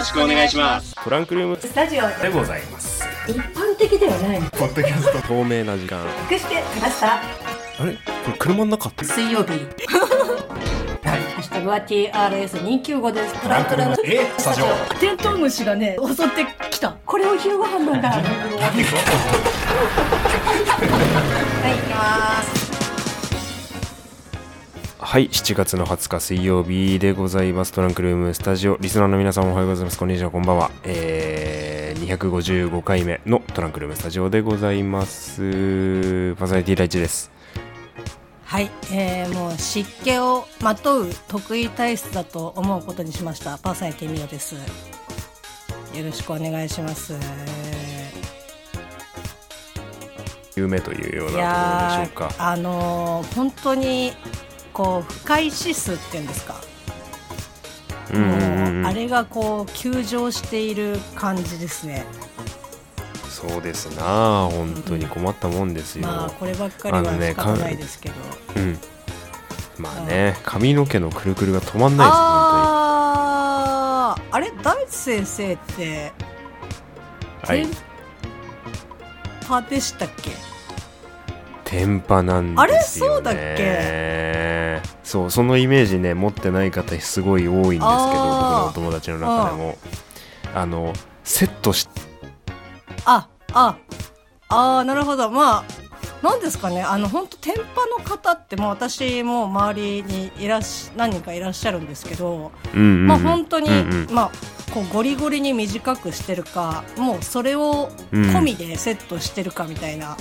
ろしくお願いします。トランクルーム。スタジオでございます。一般的ではない。ポッドキャスト。透明な時間。隠してきました？あれ？これ車の中？って水曜日。ハッシュタグは TRS295 です。トランクルーム。えスタジオ。テントウムシがね襲ってきた。これを昼ご飯なんだ。はい行きますはい7月の20日水曜日でございます。トランクルームスタジオリスナーの皆さんおはようございます。こんにちはこんばんは。えー、255回目のトランクルームスタジオでございます。パーソナリティ第一です。はい、えー、もう湿気をまとう得意体質だと思うことにしました。パーソナリティミオです。よろしくお願いします。有名というよういなところでしょやうか。ーあのー本当にこう不快指数っていうんですか、うんうんうん。うんもうあれがこう急上している感じですね。そうですな本当に困ったもんですよ、まあこればっかりは仕方ないですけど、うん。まあね髪の毛のくるくるが止まんないです本あーあれ？大地先生ってはい。天パでしたっけ？天パなんですよ、ね、あれ？そうだっけ？そうそのイメージね持ってない方すごい多いんですけど僕のお友達の中でも。あのセットしあああーなるほど。まあなんですかね。あの本当天パの方ってもう私も周りにいらっし何人かいらっしゃるんですけど、うんうんうん。まあ本当に、うんうん。まあこうゴリゴリに短くしてるかもうそれを込みでセットしてるかみたいな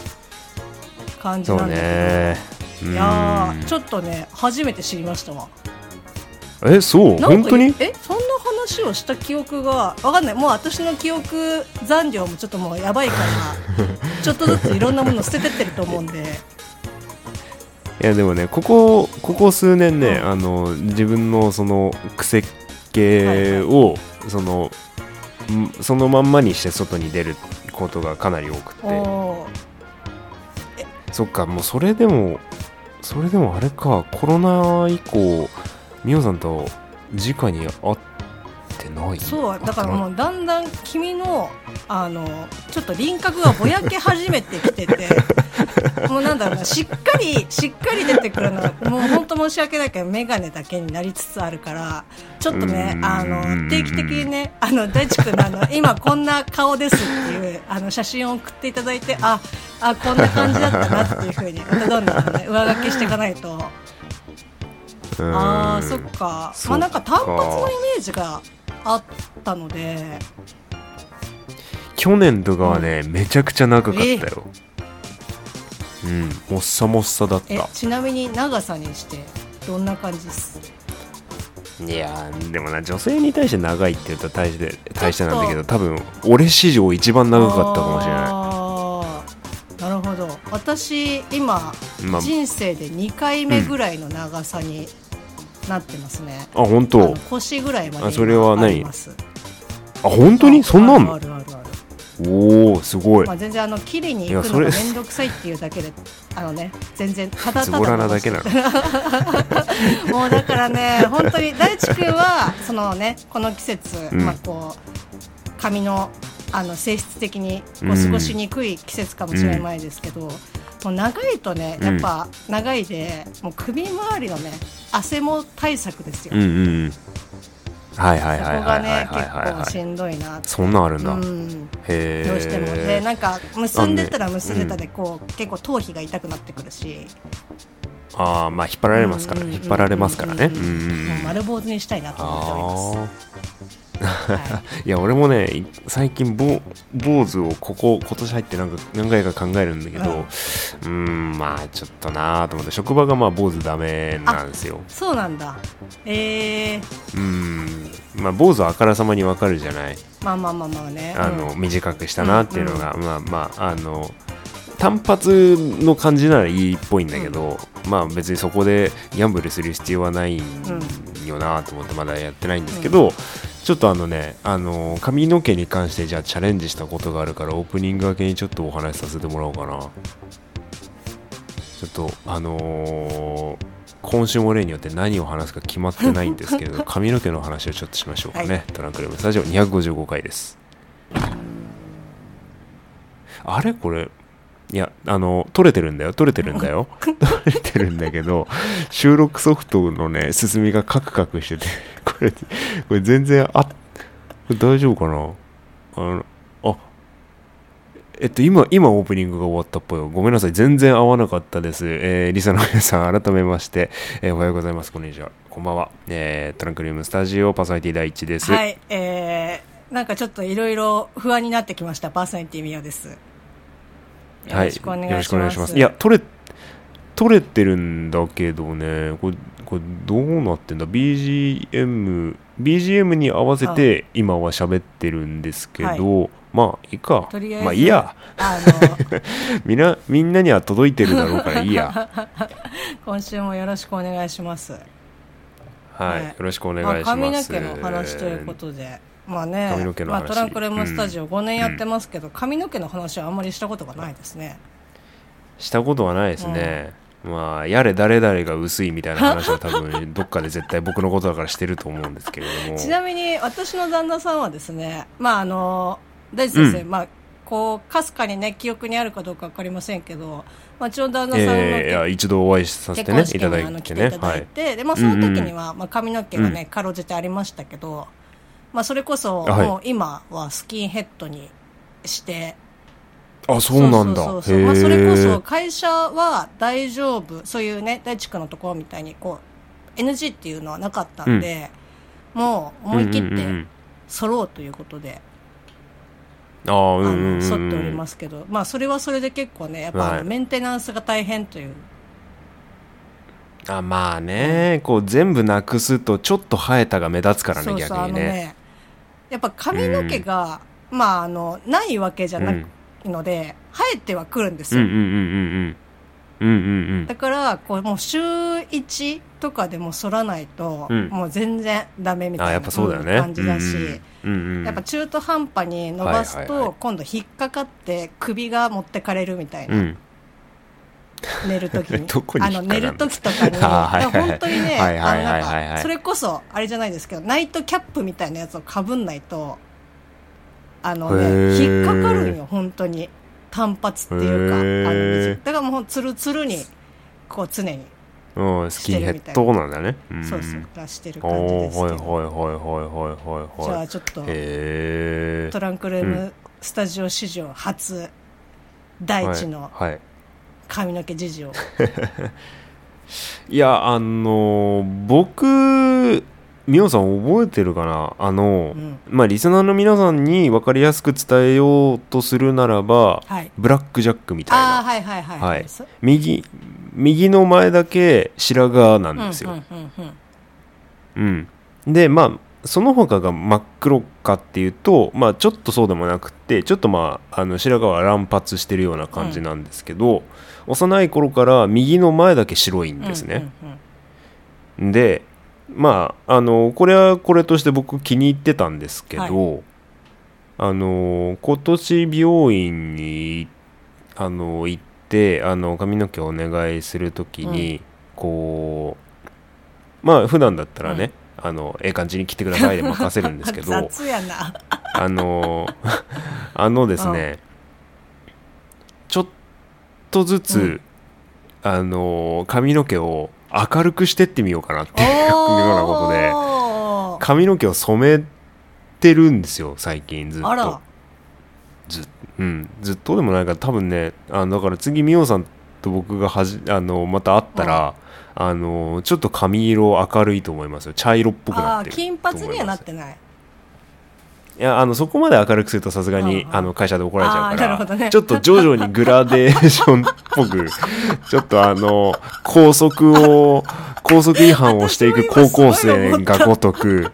感じなんだけど、ねいやちょっとね初めて知りましたわ。えそう？本当に？えそんな話をした記憶がわかんない。もう私の記憶残量もちょっともうやばいから ちょっとずついろんなもの捨ててってると思うんで。いやでもねここここ数年ね、うん。あの自分のその癖系を、そのんそのまんまにして外に出ることがかなり多くて。そっかもうそれでもそれでもあれかコロナ以降みおさんと直に会ってない？そうだからもうだんだん君のあのちょっと輪郭がぼやけ始めてきてて もうなんだろうなしっかりしっかり出てくるのがもう本当申し訳ないけど眼鏡だけになりつつあるからちょっとねうんあの定期的にねあの大地君のあの今こんな顔ですっていうあの写真を送っていただいてああこんな感じだったなっていうふうにどんどんね上書きしていかないと。うん。ああそっかそっか。まあなんか単発のイメージがあったので。去年とかはね、めちゃくちゃ長かったよ。うんもっさもっさだっえたちなみに長さにしてどんな感じです？いやーでもな女性に対して長いって言うと大して大してなんだけど多分俺史上一番長かったかもしれない。なるほど。私今、まあ。人生で2回目ぐらいの長さになってますね、あ本あ当の腰ぐらいまであそれは今何あ本当に？そんなあんの？あるあるあるあおおすごい。る、まあ、全然あの切りに行くのが面倒くさいっていうだけであのね全然ただただズボラなだけなの。もうだからね本当に大地君はそのねこの季節、うん。まあこう髪のあの性質的にこううん。過ごしにくい季節かもしれないですけど、もう長いとねやっぱ長いで、もう首周りのね汗も対策ですよ、うんうんうん。はいはいはいはいはいがねはいはい。結構しはいんどいなそんなんあるんだ、うん。へえどうしてもでなんか結んでたら結んでたでこう、結構頭皮が痛くなってくるし、ああまあ引っ張られますから、うんうんうん引っ張られますからね。うん丸坊主にしたいなと思っております。あはーいや俺もねい最近坊坊主をここ今年入ってなんか何回か考えるんだけどうん。うーんまあちょっとなーと思って職場がまあ坊主ダメなんですよ。そうなんだ。えー、うんまあ坊主はあからさまにわかるじゃない。まあまあまあまあね。あの、うん。短くしたなっていうのが、まあまああの単発の感じならいいっぽいんだけど、まあ別にそこでギャンブルする必要はないよなと思ってまだやってないんですけど、ちょっとあのねあの髪の毛に関してじゃあチャレンジしたことがあるからオープニング明けにちょっとお話しさせてもらおうかな。ちょっとあのー今週も例によって何を話すか決まってないんですけれど 髪の毛の話をちょっとしましょうかね、はい。トランクルームスタジオ255回です。あれ？これ？いやあの撮れてるんだよ。撮れてるんだよ。撮れてるんだけど収録ソフトのね進みがカクカクしてて。これ これ全然あ大丈夫かな？あのあえっと、今、今オープニングが終わったっぽいよ。ごめんなさい。全然合わなかったです。えー、リサの皆さん、改めまして、えーおはようございます。こんにちは。こんばんは。えー、トランクルームスタジオパーソナリティ第一です。はい、えー、なんかちょっといろいろ不安になってきました。パーソナリティミオです。よはいろしくお願いします。よろしくお願いします。いや、取れ、取れてるんだけどね、これ、これどうなってんだ ?BGM、BGM に合わせて今は喋ってるんですけど、まあ、いいか。とりあえず、まあ、いいや。あ みんな、みんなには届いてるだろうからいいや。の、今週もよろしくお願いします。はい。はいよろしくお願まあ、いします。髪の毛の話ということで、まあね髪の毛、のまあ、話トランクルームスタジオ5年やってますけど、髪の毛の話はあんまりしたことがないですね。したことはないですね。まあ、やれ誰々が薄いみたいな話は多分どっかで絶対僕のことだからしてると思うんですけれども。ちなみに私の旦那さんはですね、まああの、大地先生、うん。まあ、こう、かすかにね、記憶にあるかどうかわかりませんけど、まあ、うちの旦那さんのえー一度お会いさせてね婚式いただいてね。ていただいはい。て、で、まあ、その時には、まあ、髪の毛がね、かろうじてありましたけど、まあ、それこそ、はい。もう今はスキンヘッドにして、あそうなんだ。そうそうそうまあ、それこへそー。会社は大丈夫。そういうね大地君のところみたいにこう NG っていうのはなかったんで、もう思い切ってうんうんうん揃うということで、ああうんあうんっておりますけど、まあそれはそれで結構ねやっぱメンテナンスが大変という、あまあねこう全部なくすとちょっと生えたが目立つからねそうそう逆にね。ねやっぱ髪の毛が、まああのないわけじゃないので生えてはくるんですよ。だからこうもう週1とかでも剃らないと、もう全然ダメみたいな感じだしやっぱ中途半端に伸ばすと、今度引っかかって首が持ってかれるみたいな。うん。寝るときに あの寝るときとかに。本当にねそれこそあれじゃないですけどナイトキャップみたいなやつをかぶんないとあのね引っかかるんよ本当に。単発っていうかあのだからもうつるつるにこう常に、うんスキンヘッドなんだね。ん。そうそう出してるお感じですけど。はいはいはいはいはいじゃはいあちょっとトランクルームスタジオ史上初第一のはい、はい。髪の毛事情、いやあの僕みおさん覚えてるかな？あの、うん。まあリスナーの皆さんに分かりやすく伝えようとするならばはい。ブラックジャックみたいな。はいはいはいはい。そ右右の前だけ白髪なんですよ、うんうんうんうんうん、でまあその他が真っ黒かっていうと、まあ、ちょっとそうでもなくてちょっとまああの白髪は乱発してるような感じなんですけど、幼い頃から右の前だけ白いんですね、うんうん。でまああのこれはこれとして僕気に入ってたんですけど、あの今年美容院にあの行ってあの髪の毛をお願いするときに、こうまあ普段だったらね、あのええ感じに切ってくださいで任せるんですけど あの あのですね、ちょっとずつ、うん。あの髪の毛を明るくしてってみようかなっていうようなことで。髪の毛を染めてるんですよ最近ずっと。ず,、うん、ずっとでもないから多分ねあのだから次みおさんと僕がはじあのまた会ったら、あのちょっと髪色明るいと思いますよ。茶色っぽくなってる金髪にはなっとてないいやあのそこまで明るくするとさすがに、うんうんあの会社で怒られちゃうから、なるほどね。ちょっと徐々にグラデーションっぽく ちょっとあの高速を高速違反をしていく高校生がごとく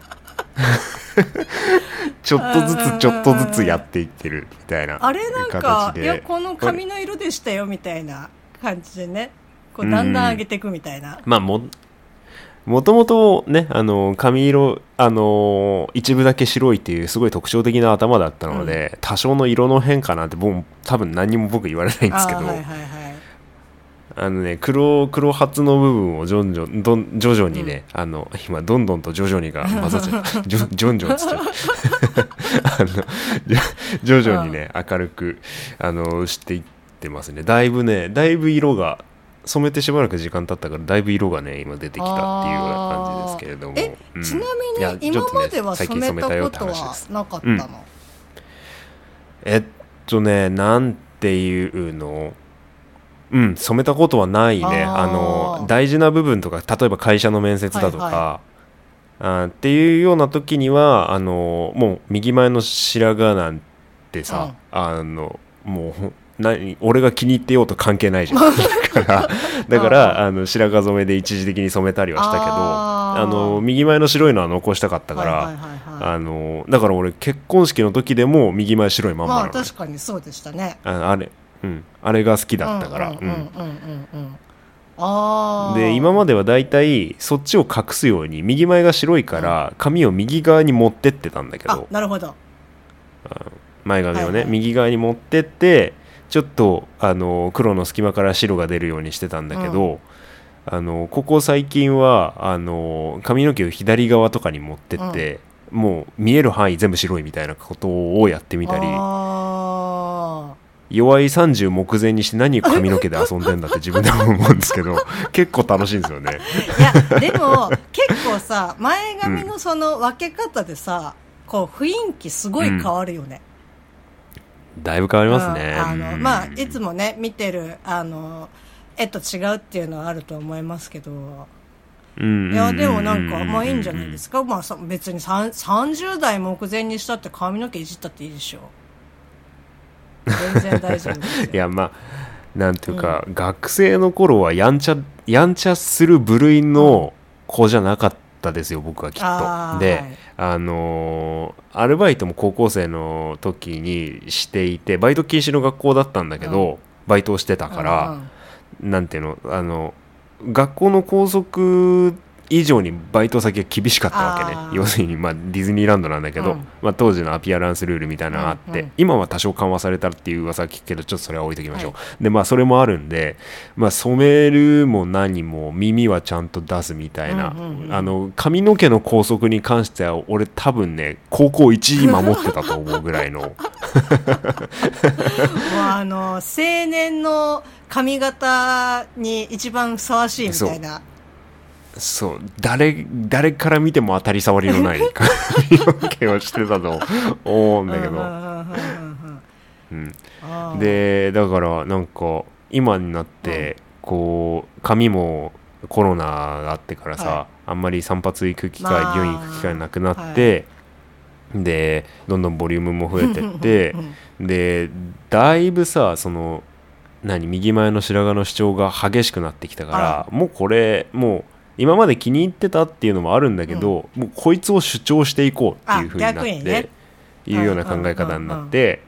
ちょっとずつちょっとずつやっていってるみたいなあれなんかいやこの髪の色でしたよみたいな感じでね。こうだんだん上げていくみたいな、まあももともとねあの髪色あの一部だけ白いっていうすごい特徴的な頭だったので、多少の色の変化なんて僕多分何にも僕言われないんですけど、あーはいはいはい。あのね黒黒髪の部分をジョンジョンどん徐々にね、あの今どんどんと徐々にが 混ざっちゃったジョジョンジョンっつっちゃったあの徐々にね明るくあのしていってますね。だいぶねだいぶ色が染めてしばらく時間経ったからだいぶ色がね今出てきたっていうような感じですけれども。え、うん。ちなみに今までは染めたことはなかったの、えっとねなんていうの？うん染めたことはないね。あの大事な部分とか例えば会社の面接だとか、はいはあーっていうような時にはあのもう右前の白髪なんてさ、あのもう何俺が気に入ってようと関係ないじゃん。だからだからあの白髪染めで一時的に染めたりはしたけどあの右前の白いのは残したかったから、はいはいはいはい。あのだから俺結婚式の時でも右前白いまんままあなの。ね、確かにそうでしたね。ああれうん。あれが好きだったから、うんうんうんうんうんうん。ああで今まではだいたいそっちを隠すように右前が白いから髪を右側に持ってってたんだけあどなるほど。前髪をね、はいはい。右側に持ってってちょっとあの黒の隙間から白が出るようにしてたんだけど、あのここ最近はあの髪の毛を左側とかに持ってって、もう見える範囲全部白いみたいなことをやってみたりあ弱い30目前にして何髪の毛で遊んでんだって自分でも思うんですけど 結構楽しいんですよね。ーいやでも結構さ前髪のその分け方でさ、こう雰囲気すごい変わるよね、だいぶ変わりますね。うんあのうん。まあいつもね見てるあの絵と違うっていうのはあると思いますけど。うんいやでもなんかまあいいんじゃないすですか、まあ、さ別にさん30代目前にしたって髪の毛いじったっていいでしょ。全然大丈夫ですよ。いやまあなんていうか、学生の頃はやんちゃやんちゃする部類の子じゃなかったですよ僕はきっと。で、はいあのーアルバイトも高校生の時にしていてバイト禁止の学校だったんだけど、バイトをしてたから、うんうん。なんていうのあの学校の校則以上にバイト先が厳しかったわけね。要するに、まあ、ディズニーランドなんだけど、うん。まあ、当時のアピアランスルールみたいなのがあって、うん。うん今は多少緩和されたっていう噂は聞くけどちょっとそれは置いときましょう、でまあそれもあるんで、まあ、染めるも何も耳はちゃんと出すみたいな、うんうんうんあの髪の毛の校則に関しては俺多分ね高校一時守ってたと思うぐらいの。もうあの青年の髪型に一番ふさわしいみたいなそう誰誰から見ても当たり障りのない髪の毛をしてたと思うんだけど、うん。でだからなんか今になってこう髪もコロナがあってからさ、はあんまり散髪行く機会、まあ病院行く機会なくなって、でどんどんボリュームも増えてってうんでだいぶさその何右前の白髪の主張が激しくなってきたから。もうこれもう今まで気に入ってたっていうのもあるんだけど、もうこいつを主張していこうっていうふうになって、ね。いうような考え方になって、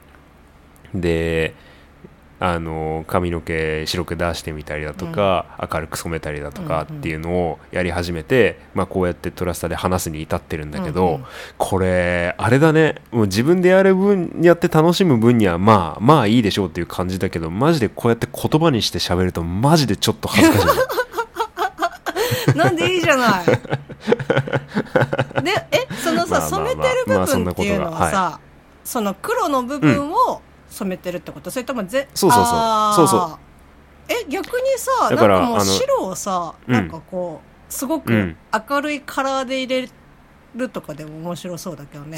であの髪の毛白く出してみたりだとか、明るく染めたりだとかうんうん。っていうのをやり始めて、まあ、こうやってトラスタで話すに至ってるんだけど、うんうん。これあれだね。もう自分でやる分やって楽しむ分にはまあまあいいでしょうっていう感じだけどマジでこうやって言葉にして喋るとマジでちょっと恥ずかしい ねなんでいいじゃない。でえそのさ、まあまあまあ染めてる部分っていうのはさ、その黒の部分を染めてるってこと、それともぜそうそうそう。そうそう。え逆にさなんかもう白をさうん。なんかこうすごくうん。明るいカラーで入れるとかでも面白そうだけどね、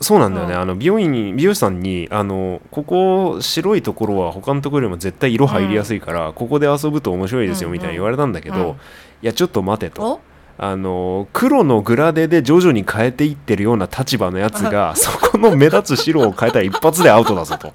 そうなんだよね、うん。あの美容院に美容師さんにあのここ白いところは他のところよりも絶対色入りやすいから、ここで遊ぶと面白いですようんうん。みたいに言われたんだけど、うん。いやちょっと待てと。お？あの黒のグラデで徐々に変えていってるような立場のやつが そこの目立つ白を変えたら一発でアウトだぞと。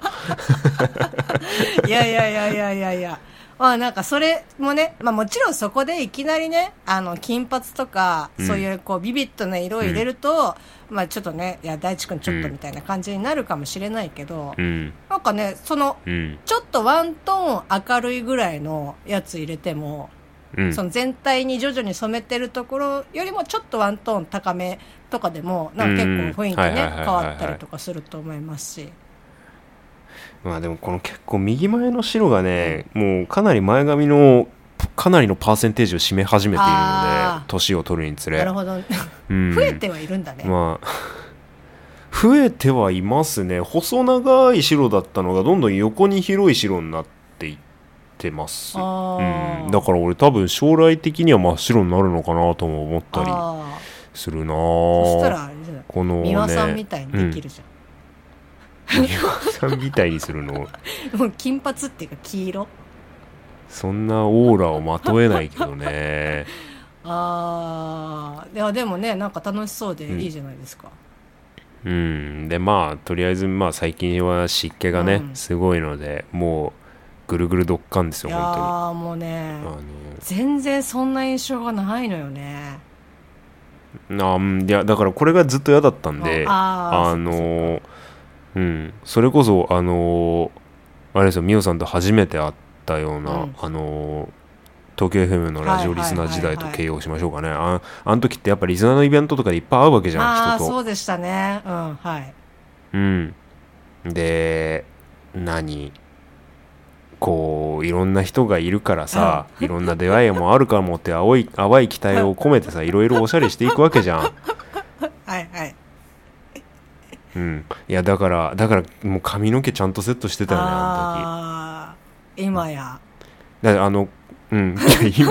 いやいやいやいやいやいや。まあなんかそれもね、まあもちろんそこでいきなりね、あの、金髪とか、うん。そういうこうビビッドな色を入れると、まあちょっとね、いや、大地君ちょっとみたいな感じになるかもしれないけど、うん。なんかね、その、うん。ちょっとワントーン明るいぐらいのやつ入れても、うん。その全体に徐々に染めてるところよりもちょっとワントーン高めとかでも、なんか結構雰囲気ね、うん。はいはいはいはいはい。変わったりとかすると思いますし。まあでもこの結構右前の白がね、もうかなり前髪のかなりのパーセンテージを占め始めているので年を取るにつれ。なるほど。うん。増えてはいるんだね、まあ 増えてはいますね。細長い白だったのがどんどん横に広い白になっていってます、うん、だから俺多分将来的には真っ白になるのかなとも思ったりあするなーそしたらぁあれじゃない？このね美輪さんみたいにできるじゃん、美輪さんみたいにするの？もう金髪っていうか黄色？そんなオーラをまとえないけどね。ああいやでもねなんか楽しそうでいいじゃないですか、うん。でまあとりあえずまあ最近は湿気がね、うん。すごいのでもうぐるぐるどっかんですよ本ーもうね当に全然そんな印象がないのよね。あのあうん。いやだからこれがずっと嫌だったんであーあのうん。それこそあのあれですよ美桜さんと初めて会ったような、うん。あの東京 FM のラジオリスナー時代と形容しましょうかね、ああの時ってやっぱリスナーのイベントとかでいっぱい会うわけじゃん人と。そうでしたね。うんはい。うん。で、何こう、いろんな人がいるからさ、いろんな出会いもあるかもって青い、淡い期待を込めてさ、いろいろおしゃれしていくわけじゃん。うん。いや、だから、だから、もう髪の毛ちゃんとセットしてたよね、あああ今や。の時。だあの、うん。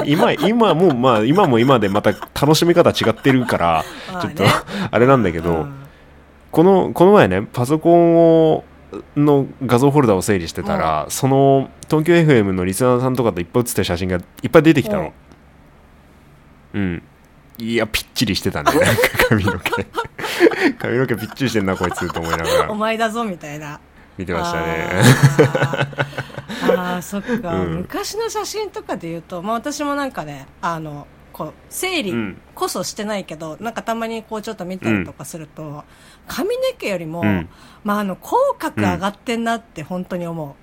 い今、今も、まあ、今も今でまた楽しみ方違ってるから、ちょっと、まあれなんだけけど、このこの前ねパソコンをの画像フォルダを整理してたら、その東京 FM のリスナーさんとかといっぱい写ってる写真がいっぱい出てきたの。うんいやぴっちりしてたね。髪の毛。髪の毛ぴっちりしてんなこいつと思いながおら前だぞみたいな。見てましたね。あー。あー そっか、うん。昔の写真とかで言うと、まあ、私もなんかねあのこう整理うん。こそしてないけど、なんかたまにこうちょっと見たりとかすると、髪の毛よりも、うん。まあ、あの口角上がってんなって本当に思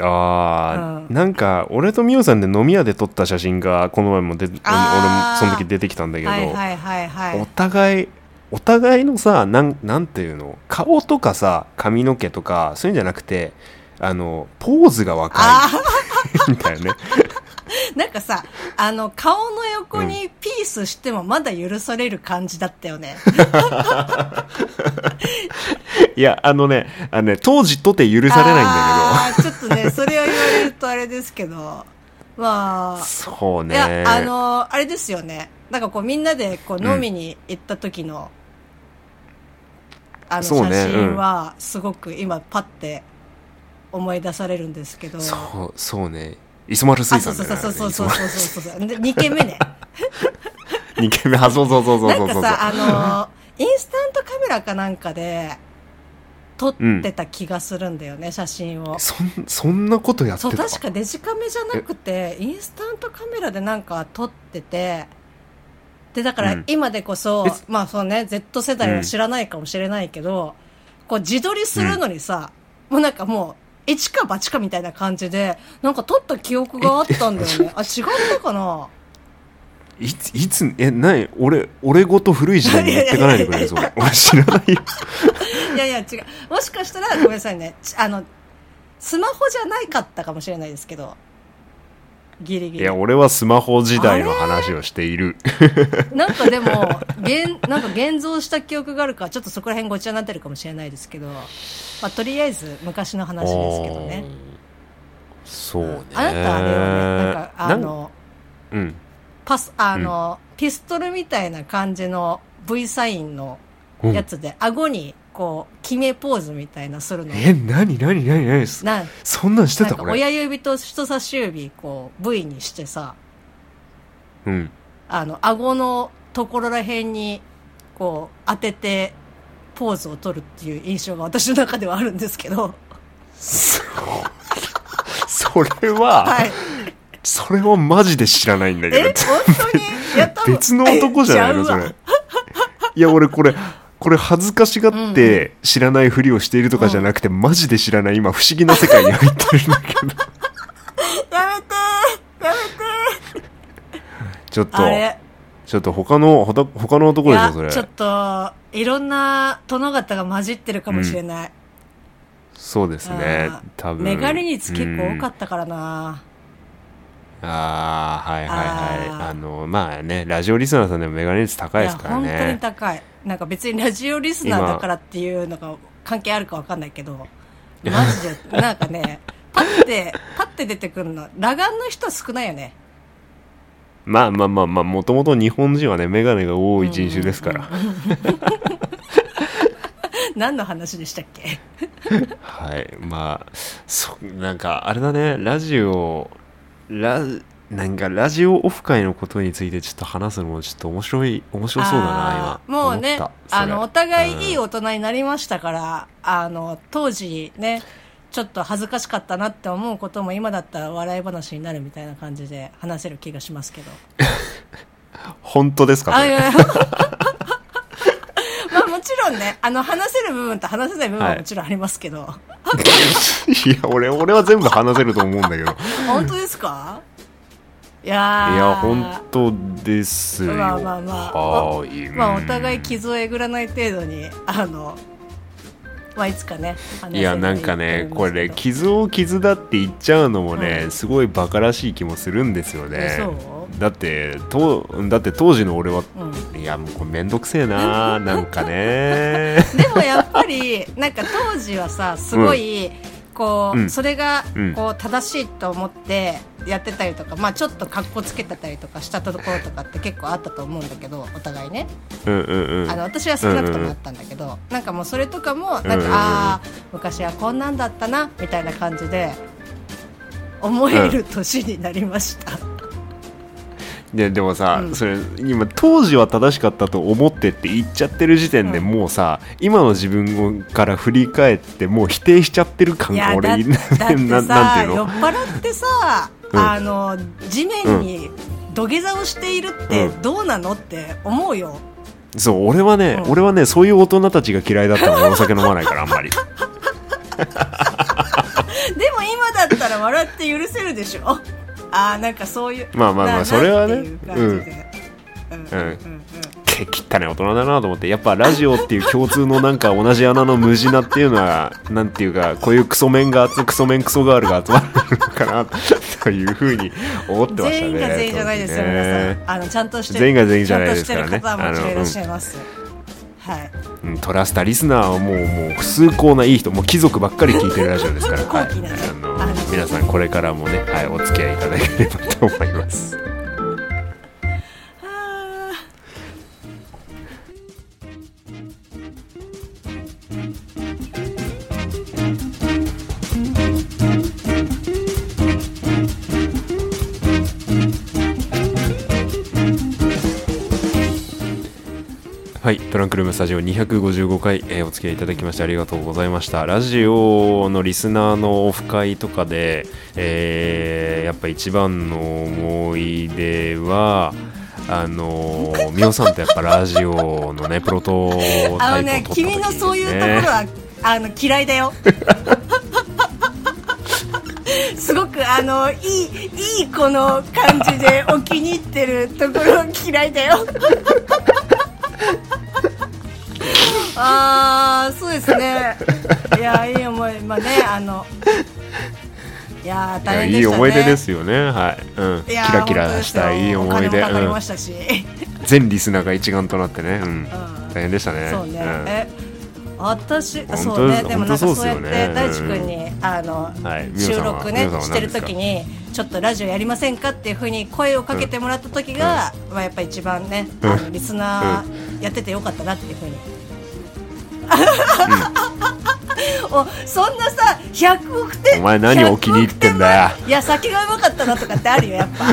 あー、うん。なんか俺とミオさんで飲み屋で撮った写真がこの前もで俺もその時出てきたんだう、けど、はいはいはいはい。お互いお互いのさなんなんていうの？顔とかさ髪の毛とかそういうんじゃなくてあのポーズが若あい みたいなね。ー なんかさあの顔の横にピースしてもまだ許される感じだったよね、いやあのねあのね当時とて許されないんだあーちょっとねそれを言われるとあれですけど。まあけどそうね。いや、あのあれですよね。なんかこうみんなでこううん飲みに行った時の、あのそうね写真はすごく今パッて思い出されるんですけど。そうそうね磯丸水あ、そう産そうそうそうそうそうそうそう。で、2軒目ね。2軒目。あそうそうそうそうそうそう。なんかさ、あのインスタントカメラかなんかで撮ってた気がするんだよね、写真を。そんそんなことやってた？そう確かデジカメじゃなくてインスタントカメラでなんか撮っててでだからうん。今でこそ、え？まあそうね Z 世代は知らないかもしれないけど、こう自撮りするのにさ、もうなんかもう一か八かみたいな感じでなんか撮った記憶があったんだよね。あ違ったかな？いついつえ何？俺俺ごと古い時代に持ってかないでくれるそれ。俺知らないよ。いやいや違う。もしかしたらごめんなさいね。ちあのスマホじゃないかったかもしれないですけどギリギリ。いや俺はスマホ時代の話をしている。なんかでも、現、なんか現像した記憶があるから、ちょっとそこら辺ごちゃになってるかもしれないですけど、まあ、とりあえず昔の話ですけどね。そうね。あなたあれよね、なんか、あの、うん。パス、あの、ピストルみたいな感じの V サインのうんやつで、顎に、こう、決めポーズみたいなするの。え何何何何？そなんそんなんしてたこれ。親指と人差し指、こう、V にしてさ、うん。あの、顎のところら辺に、こう、当てて、ポーズを取るっていう印象が私の中ではあるんですけど、そ それは、はい。それはマジで知らないんだけえ、ど本当に？やった 別の男じゃないの それ。いや俺これこれ恥ずかしがって知らないふりをしているとかじゃなくて、マジで知らない今不思議な世界に入ってるんだけどやめてやめてちょっと。ちょっと他のほた他のい男でしょそれ。やちょっと、いろんな殿方が混じってるかもしれない。そうですね多分。メガネ率結構多かっったからな、たああはいはいはい。あのまあねラジオリスナーさんでもメガネ率高いですから本当にね高いなんか別にラジオリスナーだからっていうのが関係あるかわかんないけどマジでなんかね パッてパッて出てくるの裸眼の人少ないよね。まあまあまあまあもともと日本人はねメガネが多い人種ですから、何の話でしたっけ？はいまあそなんかあれだねラジオラなんかラジオオフ会のことについてちょっと話すのもちょっと面白い面白そうだな今。もうねあのお互いいいうん。大人になりましたから、あの当時ねちょっと恥ずかしかったなって思うことも今だったら笑い話になるみたいな感じで話せる気がしますけど。本当ですか まあもちろんねあの話せる部分と話せない部分はもちろんありますけど、いや俺俺は全部話せると思うんだけど。い本当ですか？いやー。や本当ですよ。まあまあまあ。はい。まあお互い傷をえぐらない程度にあのまあいつかねいやなんかねこれ傷を傷だって言っちゃうのもね、うんすごいバカらしい気もするんですよね。だってとだって当時の俺はうん。いやもうこれめんどくせえななんかね。でもやっぱりなんか当時はさすごい、こう、うん。それがうん。こう正しいと思ってやってたりとか、まあちょっと格好つけてたりとかしたところとかって結構あったと思うんだけどお互いね。うんうんうん。あの私は少なくともあったんだけど、なんかもうそれとかもなんか、うんうん。うんああ昔はこんなんだったなみたいな感じで思える年になりました、ででもさ、うん。それ今当時は正しかったと思ってって言っちゃってる時点でうん。もうさ、今の自分から振り返ってもう否定しちゃってる感が俺 だってななんてさいうの？酔っ払ってさ、うん。あの地面に土下座をしているってうん。どうなのって思うよ、そう俺はね、うん。俺はねそういう大人たちが嫌いだったの。お酒飲まないからあんまり。でも今だったら笑って許せるでしょああなんかそういうまあまあまあなそれはね。うんうん。うん。うん。け汚い大人だなと思ってやっぱラジオっていう共通のなんか同じ穴の無地なっていうのはなんていうかこういうクソメンが集クソメンクソガールが集まるのかなというふうに思ってましたね。全員が全員じゃないですよ、ね皆さんあのちゃんとして全員が全員じゃないです。からねちゃんとしてる方はもいらっしゃいます、はいうん。トラスタリスナーはもうもう崇高ないい人もう貴族ばっかり聞いてるラジオですから、はい皆さんこれからもね、はい、お付き合いいただければと思います。はい、トランクルームスタジオ255回、えーお付き合いいただきましてありがとうございました。ラジオのリスナーのオフ会とかで、えーやっぱ一番の思い出は、あのー、ミオさんとやっぱラジオのね、プロトタイプをのね撮った時に君のそういうところね。はあの嫌いだよ。すごくあのいいいいこの感じでお気に入ってるところ嫌いだよ ああそうですね。いやいい思いまあねあのいや大変ね。いい思い出ですよね、はい、うん、キラキラしたいい思い出、うんましたし、全リスナーが一丸となってね、うん、うん。大変でしたね。そうね、ん。え私当そうね。でもなんかそうやって大地君に、あの、収録ねしてる時にちょっとラジオやりませんかっていうふうに声をかけてもらった時が、まあやっぱ一番ね、うんあのリスナーやっててよかったなっていうふうに。おそんなさ100億点お前何お気に入ってんだよ。100億点前いや酒がうまかったなとかってあるよやっぱ。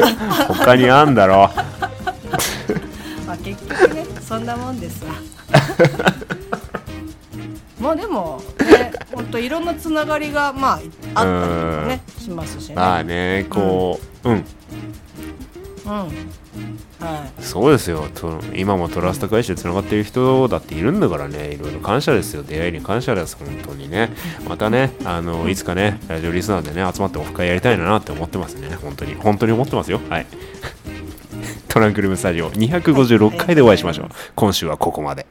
他にあんだろ。まあ結局ねそんなもんですわ。まあでもね本当いろんなつながりがまああったりとかねしますしね。まあね、こう、うん、うんはいそうですよ。と今もトラスト会社でつながっている人だっているんだからね、いろいろ感謝ですよ。出会いに感謝です、本当にね。またね、あの、いつかね、ラジオリスナーでね、集まってオフ会やりたいなって思ってますね。本当に、本当に思ってますよ。はい。トランクルームスタジオ256回でお会いしましょう。今週はここまで。